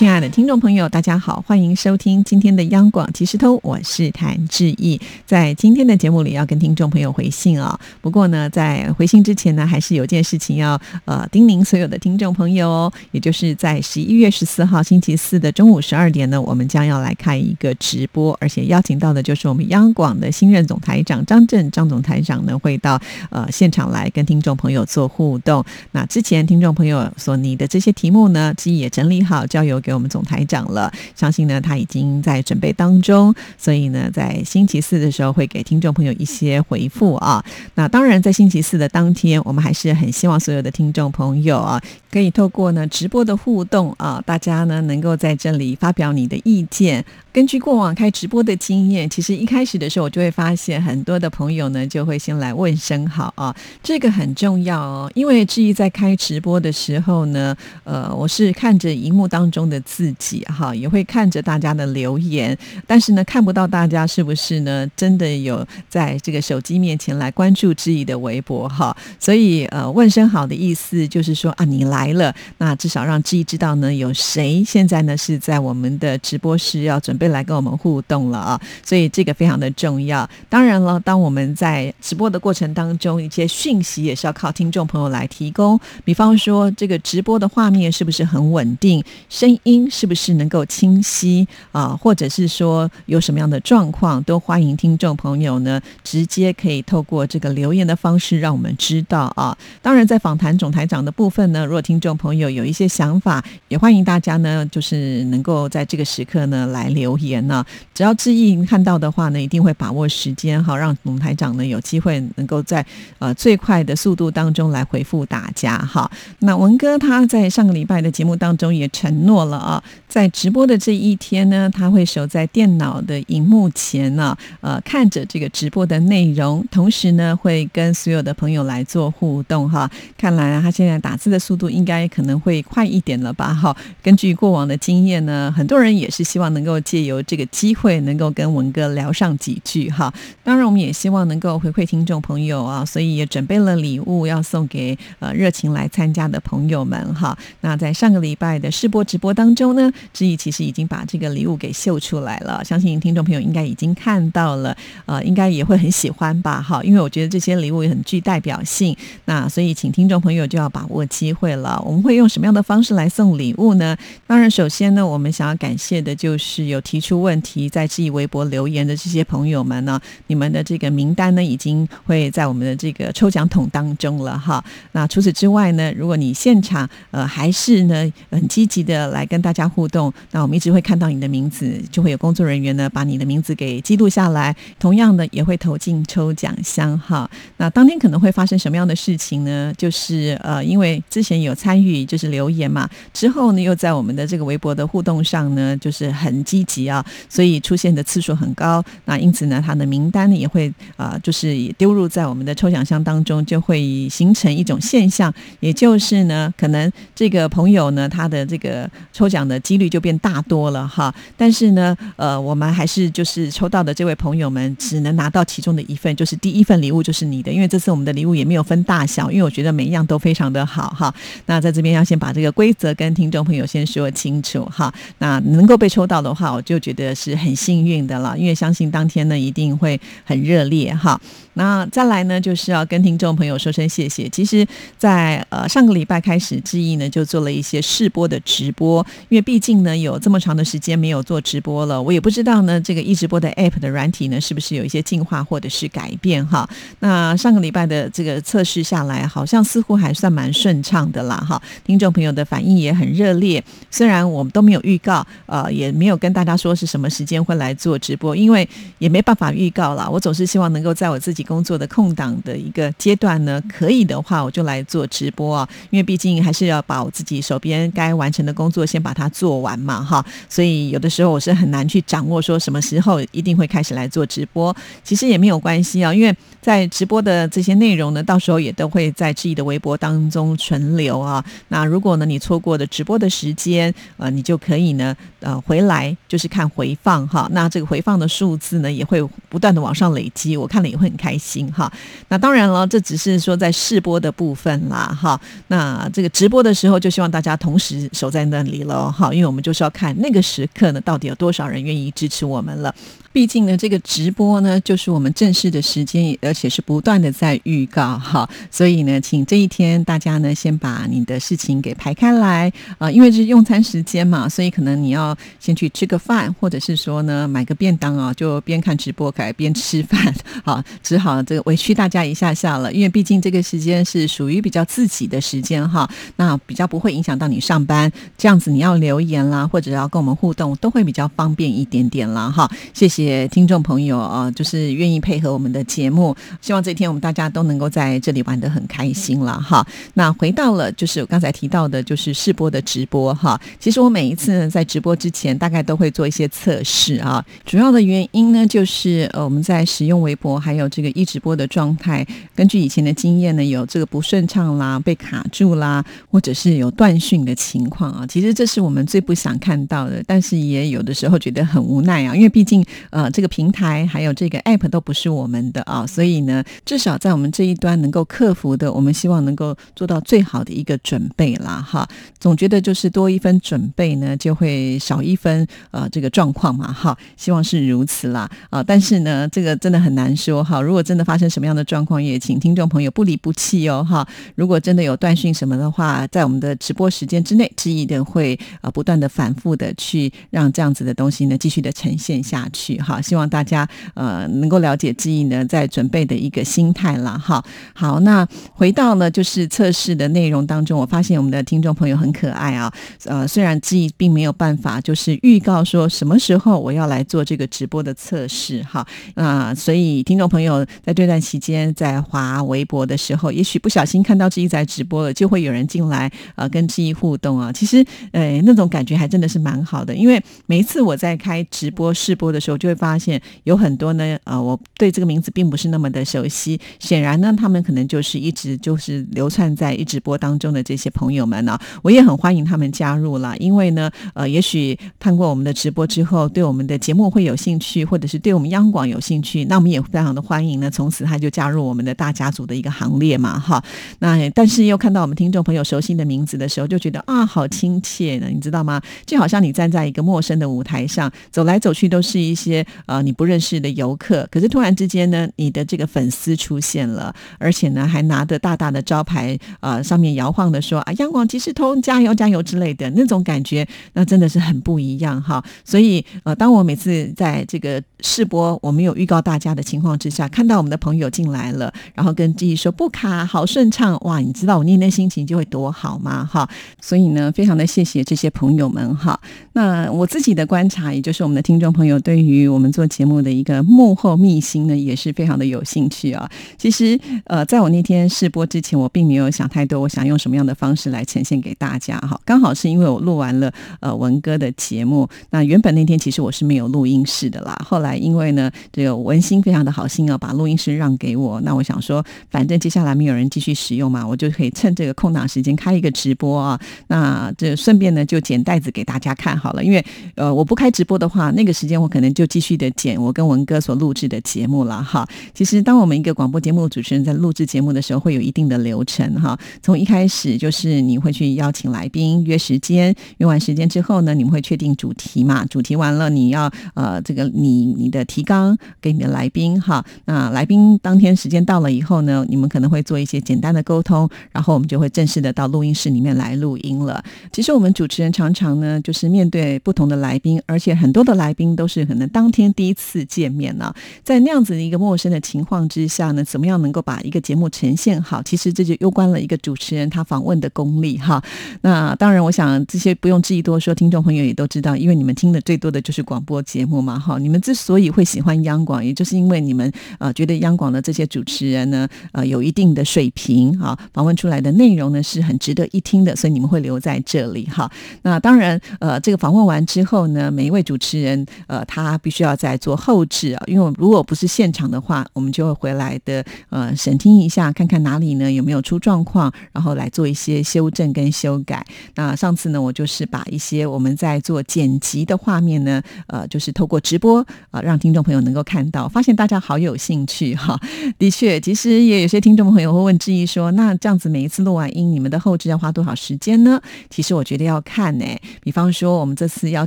亲爱的听众朋友，大家好，欢迎收听今天的央广即时通，我是谭志毅。在今天的节目里，要跟听众朋友回信啊。不过呢，在回信之前呢，还是有件事情要呃叮咛所有的听众朋友哦，也就是在十一月十四号星期四的中午十二点呢，我们将要来开一个直播，而且邀请到的就是我们央广的新任总台长张震张总台长呢，会到呃现场来跟听众朋友做互动。那之前听众朋友所拟的这些题目呢，志毅也整理好，交由给。给我们总台长了，相信呢他已经在准备当中，所以呢在星期四的时候会给听众朋友一些回复啊。那当然在星期四的当天，我们还是很希望所有的听众朋友啊，可以透过呢直播的互动啊，大家呢能够在这里发表你的意见。根据过往开直播的经验，其实一开始的时候，我就会发现很多的朋友呢，就会先来问声好啊，这个很重要哦。因为志毅在开直播的时候呢，呃，我是看着荧幕当中的自己哈，也会看着大家的留言，但是呢，看不到大家是不是呢，真的有在这个手机面前来关注志毅的微博哈。所以呃，问声好的意思就是说啊，你来了，那至少让志毅知道呢，有谁现在呢是在我们的直播室要准。备来跟我们互动了啊，所以这个非常的重要。当然了，当我们在直播的过程当中，一些讯息也是要靠听众朋友来提供。比方说，这个直播的画面是不是很稳定，声音是不是能够清晰啊？或者是说有什么样的状况，都欢迎听众朋友呢，直接可以透过这个留言的方式让我们知道啊。当然，在访谈总台长的部分呢，如果听众朋友有一些想法，也欢迎大家呢，就是能够在这个时刻呢来留。留言呢，只要志毅看到的话呢，一定会把握时间哈，让总台长呢有机会能够在呃最快的速度当中来回复大家哈。那文哥他在上个礼拜的节目当中也承诺了啊，在直播的这一天呢，他会守在电脑的荧幕前呢，呃，看着这个直播的内容，同时呢会跟所有的朋友来做互动哈。看来他现在打字的速度应该可能会快一点了吧？哈，根据过往的经验呢，很多人也是希望能够借。有这个机会能够跟文哥聊上几句哈，当然我们也希望能够回馈听众朋友啊，所以也准备了礼物要送给呃热情来参加的朋友们哈。那在上个礼拜的试播直播当中呢，志毅其实已经把这个礼物给秀出来了，相信听众朋友应该已经看到了，呃，应该也会很喜欢吧哈，因为我觉得这些礼物也很具代表性，那所以请听众朋友就要把握机会了。我们会用什么样的方式来送礼物呢？当然，首先呢，我们想要感谢的就是有。提出问题在质疑微博留言的这些朋友们呢，你们的这个名单呢，已经会在我们的这个抽奖桶当中了哈。那除此之外呢，如果你现场呃还是呢很积极的来跟大家互动，那我们一直会看到你的名字，就会有工作人员呢把你的名字给记录下来，同样的也会投进抽奖箱哈。那当天可能会发生什么样的事情呢？就是呃，因为之前有参与就是留言嘛，之后呢又在我们的这个微博的互动上呢，就是很积极。啊，所以出现的次数很高，那因此呢，他的名单呢也会啊，就是也丢入在我们的抽奖箱当中，就会形成一种现象，也就是呢，可能这个朋友呢，他的这个抽奖的几率就变大多了哈。但是呢，呃，我们还是就是抽到的这位朋友们，只能拿到其中的一份，就是第一份礼物就是你的，因为这次我们的礼物也没有分大小，因为我觉得每一样都非常的好哈。那在这边要先把这个规则跟听众朋友先说清楚哈。那能够被抽到的话，我。就觉得是很幸运的了，因为相信当天呢一定会很热烈哈。那再来呢，就是要跟听众朋友说声谢谢。其实，在呃上个礼拜开始，志毅呢就做了一些试播的直播，因为毕竟呢有这么长的时间没有做直播了，我也不知道呢这个一直播的 App 的软体呢是不是有一些进化或者是改变哈。那上个礼拜的这个测试下来，好像似乎还算蛮顺畅的啦哈。听众朋友的反应也很热烈，虽然我们都没有预告，呃，也没有跟大家。说是什么时间会来做直播，因为也没办法预告了。我总是希望能够在我自己工作的空档的一个阶段呢，可以的话我就来做直播啊，因为毕竟还是要把我自己手边该完成的工作先把它做完嘛，哈。所以有的时候我是很难去掌握说什么时候一定会开始来做直播。其实也没有关系啊，因为在直播的这些内容呢，到时候也都会在志毅的微博当中存留啊。那如果呢你错过的直播的时间，呃，你就可以呢，呃，回来就是看回放哈。那这个回放的数字呢，也会不断的往上累积，我看了也会很开心哈。那当然了，这只是说在试播的部分啦哈。那这个直播的时候，就希望大家同时守在那里了哈，因为我们就是要看那个时刻呢，到底有多少人愿意支持我们了。毕竟呢，这个直播呢，就是我们正式的时间，而且是不断的在预告哈。所以呢，请这一天大家呢，先把你的事情给排开来啊，因为是用餐时间嘛，所以可能你要先去吃个，饭或者是说呢，买个便当啊，就边看直播改边吃饭，好，只好这个委屈大家一下下了，因为毕竟这个时间是属于比较自己的时间哈，那比较不会影响到你上班，这样子你要留言啦，或者要跟我们互动，都会比较方便一点点啦哈。谢谢。听众朋友啊，就是愿意配合我们的节目，希望这一天我们大家都能够在这里玩得很开心了哈。那回到了就是我刚才提到的，就是试播的直播哈。其实我每一次呢在直播之前，大概都会做一些测试啊。主要的原因呢，就是呃我们在使用微博还有这个一直播的状态，根据以前的经验呢，有这个不顺畅啦、被卡住啦，或者是有断讯的情况啊。其实这是我们最不想看到的，但是也有的时候觉得很无奈啊，因为毕竟。呃，这个平台还有这个 App 都不是我们的啊，所以呢，至少在我们这一端能够克服的，我们希望能够做到最好的一个准备啦，哈。总觉得就是多一分准备呢，就会少一分呃这个状况嘛，哈。希望是如此啦，啊，但是呢，这个真的很难说哈。如果真的发生什么样的状况，也请听众朋友不离不弃哦，哈。如果真的有断讯什么的话，在我们的直播时间之内，志毅的会啊不断的反复的去让这样子的东西呢继续的呈现下去。哈，希望大家呃能够了解志毅呢在准备的一个心态了哈。好，那回到呢就是测试的内容当中，我发现我们的听众朋友很可爱啊。呃，虽然志毅并没有办法就是预告说说什么时候我要来做这个直播的测试哈。那所以听众朋友在这段期间在滑微博的时候，也许不小心看到志毅在直播了，就会有人进来呃跟志毅互动啊。其实呃那种感觉还真的是蛮好的，因为每一次我在开直播试播的时候就。会发现有很多呢，呃，我对这个名字并不是那么的熟悉。显然呢，他们可能就是一直就是流窜在一直播当中的这些朋友们呢，我也很欢迎他们加入了。因为呢，呃，也许看过我们的直播之后，对我们的节目会有兴趣，或者是对我们央广有兴趣，那我们也非常的欢迎呢。从此他就加入我们的大家族的一个行列嘛，哈。那但是又看到我们听众朋友熟悉的名字的时候，就觉得啊，好亲切呢，你知道吗？就好像你站在一个陌生的舞台上，走来走去都是一些。呃，你不认识的游客，可是突然之间呢，你的这个粉丝出现了，而且呢，还拿着大大的招牌，呃，上面摇晃的说啊，央广即时通，加油加油之类的那种感觉，那真的是很不一样哈。所以，呃，当我每次在这个试播我没有预告大家的情况之下，看到我们的朋友进来了，然后跟记忆说不卡，好顺畅，哇，你知道我那天心情就会多好吗？哈，所以呢，非常的谢谢这些朋友们哈。那我自己的观察，也就是我们的听众朋友对于我们做节目的一个幕后秘辛呢，也是非常的有兴趣啊。其实，呃，在我那天试播之前，我并没有想太多，我想用什么样的方式来呈现给大家哈。刚好是因为我录完了呃文哥的节目，那原本那天其实我是没有录音室的啦。后来因为呢，这个文心非常的好心啊，把录音室让给我。那我想说，反正接下来没有人继续使用嘛，我就可以趁这个空档时间开一个直播啊。那这顺便呢，就剪袋子给大家看好了。因为呃，我不开直播的话，那个时间我可能就继续。的剪我跟文哥所录制的节目了哈。其实，当我们一个广播节目主持人在录制节目的时候，会有一定的流程哈。从一开始就是你会去邀请来宾约时间，约完时间之后呢，你们会确定主题嘛？主题完了，你要呃这个你你的提纲给你的来宾哈。那来宾当天时间到了以后呢，你们可能会做一些简单的沟通，然后我们就会正式的到录音室里面来录音了。其实我们主持人常常呢，就是面对不同的来宾，而且很多的来宾都是可能当天。第一次见面呢，在那样子的一个陌生的情况之下呢，怎么样能够把一个节目呈现好？其实这就攸关了一个主持人他访问的功力哈。那当然，我想这些不用质疑多说，听众朋友也都知道，因为你们听听的最多的就是广播节目嘛，哈。你们之所以会喜欢央广，也就是因为你们呃觉得央广的这些主持人呢，呃有一定的水平啊，访问出来的内容呢是很值得一听的，所以你们会留在这里哈。那当然，呃，这个访问完之后呢，每一位主持人呃他必须要在做后置啊，因为如果不是现场的话，我们就会回来的呃审听一下，看看哪里呢有没有出状况，然后来做一些修正跟修改。那上次呢，我就是把一些我们在做剪辑的画面呢，呃，就是透过直播啊，让听众朋友能够看到，发现大家好有兴趣哈。的确，其实也有些听众朋友会问质疑说，那这样子每一次录完音，你们的后置要花多少时间呢？其实我觉得要看呢，比方说我们这次邀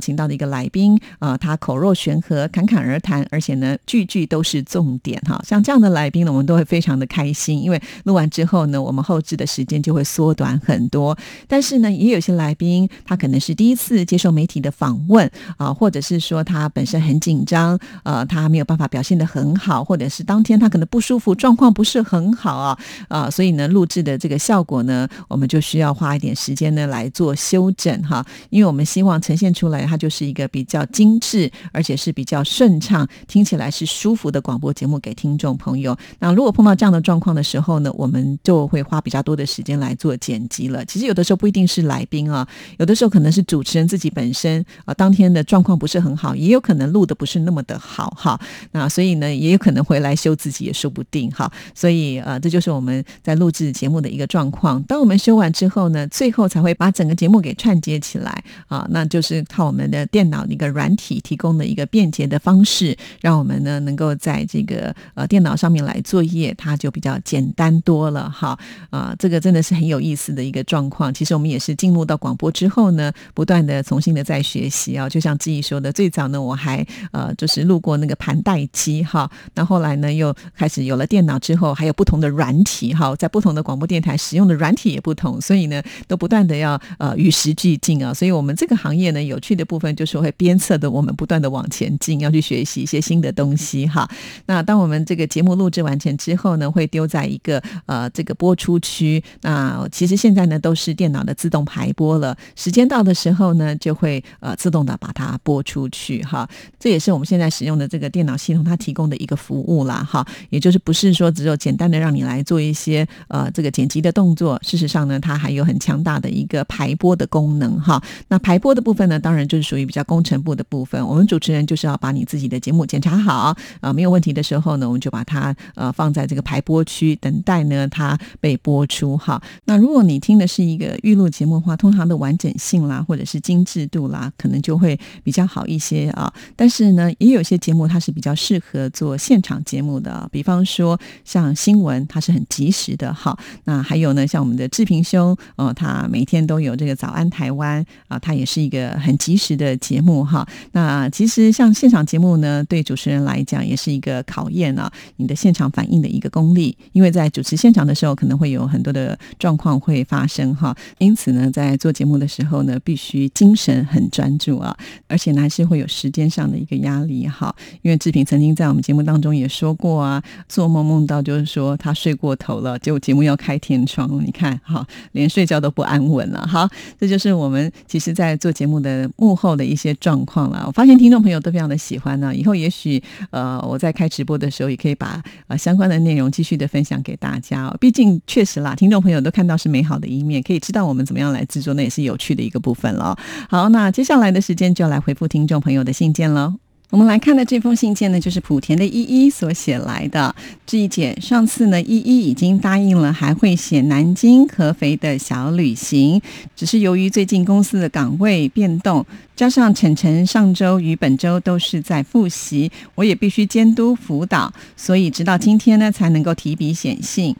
请到的一个来宾啊，他口若悬河，侃侃而谈，而且呢句句都是重点哈。像这样的来宾呢，我们都会非常的开心，因为录完之后呢，我们后置的时间就会缩短很多。但是呢，也有些来宾他可能是第一次接受媒体的访问啊，或者是说他本身很紧张，呃，他没有办法表现的很好，或者是当天他可能不舒服，状况不是很好啊，啊，所以呢，录制的这个效果呢，我们就需要花一点时间呢来做修整哈，因为我们希望呈现出来它就是一个比较精致，而且是比较顺畅，听起来是舒服的广播节目给听众朋友。那如果碰到这样的状况的时候呢，我们就会花比较多的时间来做剪辑了。其实有的时候不一定是来宾啊，有的时候可能是主持人自己本身啊，当天的状况不是很好，也有可能录的不是那么的好哈。那所以呢，也有可能回来修自己也说不定哈。所以呃，这就是我们在录制节目的一个状况。当我们修完之后呢，最后才会把整个节目给串接起来啊，那就是靠我们的电脑的一个软体提供的一个便捷的方式，让我们呢能够在这个呃电脑上面来作业，它就比较简单多了哈。啊，这个真的是很有意思的一个状况。其实我们也是进入到广播之后呢，不断的重新的在学习啊。就像志毅说的，最早呢我还呃就是录过那个盘带机哈，那后来呢又开始有了电脑之后，还有不同的软体哈，在不同的广播电台使用的软体也不同，所以呢都不断的要呃与时俱进啊。所以我们这个行业呢有趣的部分就是会鞭策的我们不断的往前进，要去学习一些新的东西哈。那当我们这个节目录制完成之后呢，会丢在一个呃这个播出区。那其实现在呢都是电脑的自动排播了，时间到的时候呢就会呃自动的把它播出去哈。这也是我们现在使用的这个电脑系统它提供的一个服务啦哈。也就是不是说只有简单的让你来做一些呃这个剪辑的动作，事实上呢它还有很强大的一个排播的功能哈。那排播的部分呢，当然就是属于比较工程部的部分。我们主持人就是要把你自己的节目检查好啊，没有问题的时候呢，我们就把它呃放在这个排播区，等待呢它被播出哈。那如果你听的是一个预录节目的话，通常的完整性啦，或者是精致度啦，可能就会比较好一些啊。但是呢，也有些节目它是比较适合做现场节目的，比方说像新闻，它是很及时的哈。那还有呢，像我们的志平兄哦，他每天都有这个早安台湾啊，他也是一个很及时的节目哈。那其实像现场节目呢，对主持人来讲也是一个考验啊，你的现场反应的一个功力，因为在主持现场的时候，可能会有很多的。状况会发生哈，因此呢，在做节目的时候呢，必须精神很专注啊，而且呢，还是会有时间上的一个压力哈。因为志平曾经在我们节目当中也说过啊，做梦梦到就是说他睡过头了，结果节目要开天窗，你看哈，连睡觉都不安稳了。好，这就是我们其实在做节目的幕后的一些状况了。我发现听众朋友都非常的喜欢呢，以后也许呃，我在开直播的时候也可以把呃相关的内容继续的分享给大家。毕竟确实啦，听众朋友。都看到是美好的一面，可以知道我们怎么样来制作，那也是有趣的一个部分了。好，那接下来的时间就来回复听众朋友的信件喽。我们来看的这封信件呢，就是莆田的依依所写来的。志毅姐，上次呢，依依已经答应了，还会写南京合肥的小旅行，只是由于最近公司的岗位变动，加上晨晨上周与本周都是在复习，我也必须监督辅导，所以直到今天呢，才能够提笔写信。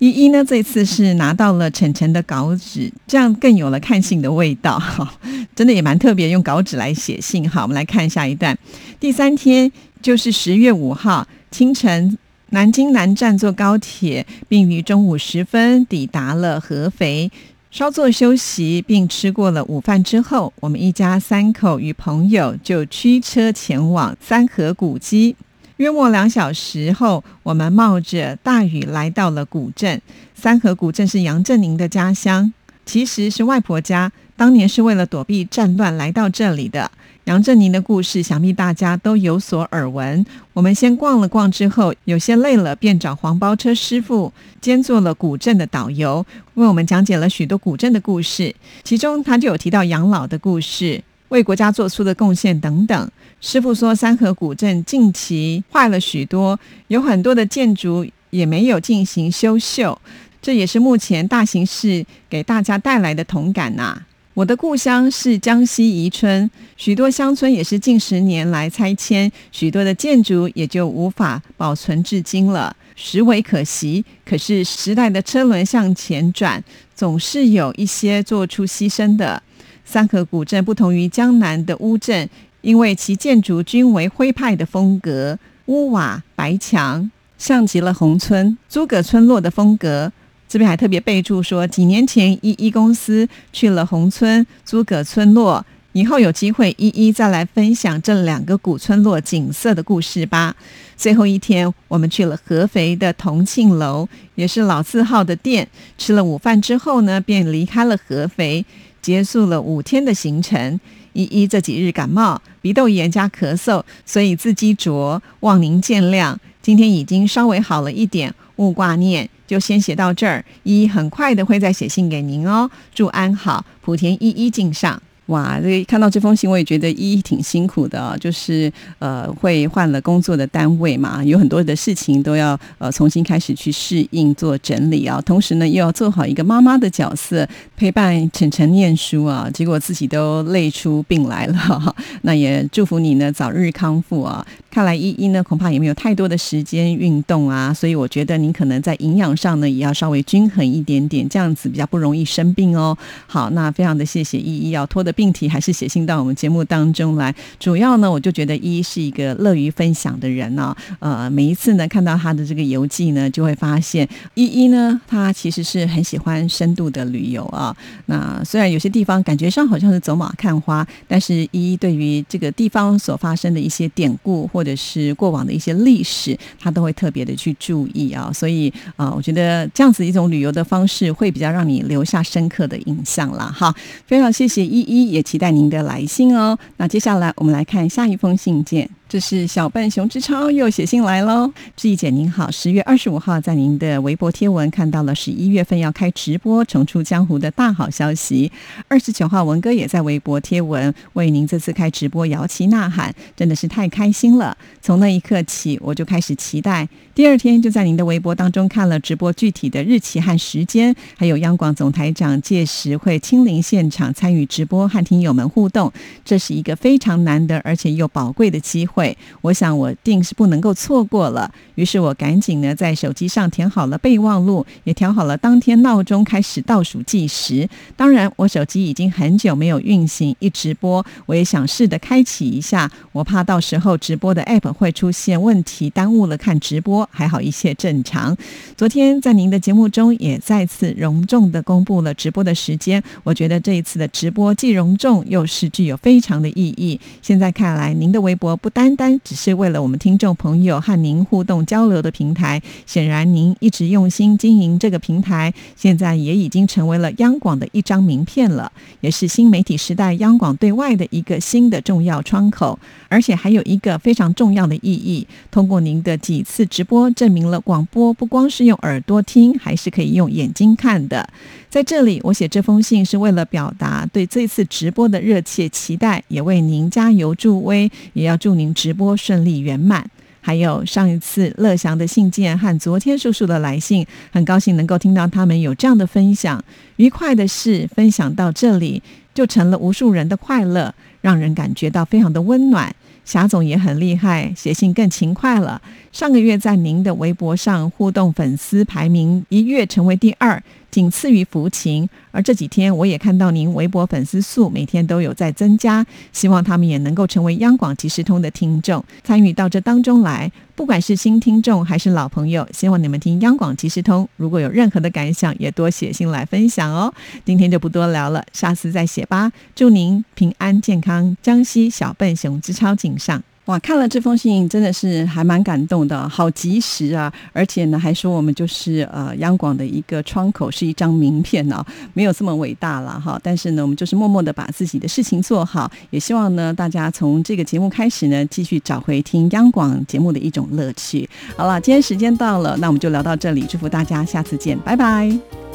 依依呢，这次是拿到了晨晨的稿纸，这样更有了看信的味道哈，真的也蛮特别，用稿纸来写信哈。我们来看下一段，第三天就是十月五号清晨，南京南站坐高铁，并于中午时分抵达了合肥，稍作休息，并吃过了午饭之后，我们一家三口与朋友就驱车前往三河古迹。约莫两小时后，我们冒着大雨来到了古镇。三河古镇是杨振宁的家乡，其实是外婆家，当年是为了躲避战乱来到这里的。杨振宁的故事，想必大家都有所耳闻。我们先逛了逛之后，有些累了，便找黄包车师傅兼做了古镇的导游，为我们讲解了许多古镇的故事。其中他就有提到养老的故事，为国家做出的贡献等等。师傅说，三河古镇近期坏了许多，有很多的建筑也没有进行修缮，这也是目前大形势给大家带来的同感呐。我的故乡是江西宜春，许多乡村也是近十年来拆迁，许多的建筑也就无法保存至今了，实为可惜。可是时代的车轮向前转，总是有一些做出牺牲的。三河古镇不同于江南的乌镇，因为其建筑均为徽派的风格，屋瓦白墙，像极了宏村、诸葛村落的风格。这边还特别备注说，几年前一一公司去了宏村、诸葛村落，以后有机会一一再来分享这两个古村落景色的故事吧。最后一天，我们去了合肥的同庆楼，也是老字号的店。吃了午饭之后呢，便离开了合肥，结束了五天的行程。依依这几日感冒，鼻窦炎加咳嗽，所以字迹拙，望您见谅。今天已经稍微好了一点，勿挂念。就先写到这儿，依依很快的会再写信给您哦。祝安好，莆田依依敬上。哇，这看到这封信，我也觉得依依挺辛苦的，就是呃，会换了工作的单位嘛，有很多的事情都要呃重新开始去适应、做整理啊。同时呢，又要做好一个妈妈的角色，陪伴晨晨念书啊。结果自己都累出病来了，那也祝福你呢早日康复啊。看来依依呢，恐怕也没有太多的时间运动啊，所以我觉得您可能在营养上呢，也要稍微均衡一点点，这样子比较不容易生病哦。好，那非常的谢谢依依，要拖的病体还是写信到我们节目当中来。主要呢，我就觉得依依是一个乐于分享的人呢。呃，每一次呢看到他的这个游记呢，就会发现依依呢，他其实是很喜欢深度的旅游啊。那虽然有些地方感觉上好像是走马看花，但是依依对于这个地方所发生的一些典故。或或者是过往的一些历史，他都会特别的去注意啊，所以啊，我觉得这样子一种旅游的方式会比较让你留下深刻的印象了。哈，非常谢谢依依，也期待您的来信哦。那接下来我们来看下一封信件。这是小笨熊之超又写信来喽，志毅姐您好，十月二十五号在您的微博贴文看到了十一月份要开直播重出江湖的大好消息。二十九号文哥也在微博贴文为您这次开直播摇旗呐喊，真的是太开心了。从那一刻起我就开始期待，第二天就在您的微博当中看了直播具体的日期和时间，还有央广总台长届时会亲临现场参与直播和听友们互动，这是一个非常难得而且又宝贵的机会。我想我定是不能够错过了。于是我赶紧呢，在手机上填好了备忘录，也调好了当天闹钟，开始倒数计时。当然，我手机已经很久没有运行，一直播，我也想试着开启一下。我怕到时候直播的 app 会出现问题，耽误了看直播。还好一切正常。昨天在您的节目中也再次隆重的公布了直播的时间。我觉得这一次的直播既隆重又是具有非常的意义。现在看来，您的微博不单。单单只是为了我们听众朋友和您互动交流的平台，显然您一直用心经营这个平台，现在也已经成为了央广的一张名片了，也是新媒体时代央广对外的一个新的重要窗口。而且还有一个非常重要的意义，通过您的几次直播，证明了广播不光是用耳朵听，还是可以用眼睛看的。在这里，我写这封信是为了表达对这次直播的热切期待，也为您加油助威，也要祝您直播顺利圆满。还有上一次乐祥的信件和昨天叔叔的来信，很高兴能够听到他们有这样的分享。愉快的事分享到这里，就成了无数人的快乐，让人感觉到非常的温暖。霞总也很厉害，写信更勤快了。上个月在您的微博上互动粉丝排名一跃成为第二。仅次于福琴，而这几天我也看到您微博粉丝数每天都有在增加，希望他们也能够成为央广即时通的听众，参与到这当中来。不管是新听众还是老朋友，希望你们听央广即时通，如果有任何的感想，也多写信来分享哦。今天就不多聊了，下次再写吧。祝您平安健康，江西小笨熊之超锦上。哇，看了这封信真的是还蛮感动的，好及时啊！而且呢，还说我们就是呃央广的一个窗口，是一张名片哦，没有这么伟大了哈。但是呢，我们就是默默的把自己的事情做好，也希望呢大家从这个节目开始呢，继续找回听央广节目的一种乐趣。好了，今天时间到了，那我们就聊到这里，祝福大家，下次见，拜拜。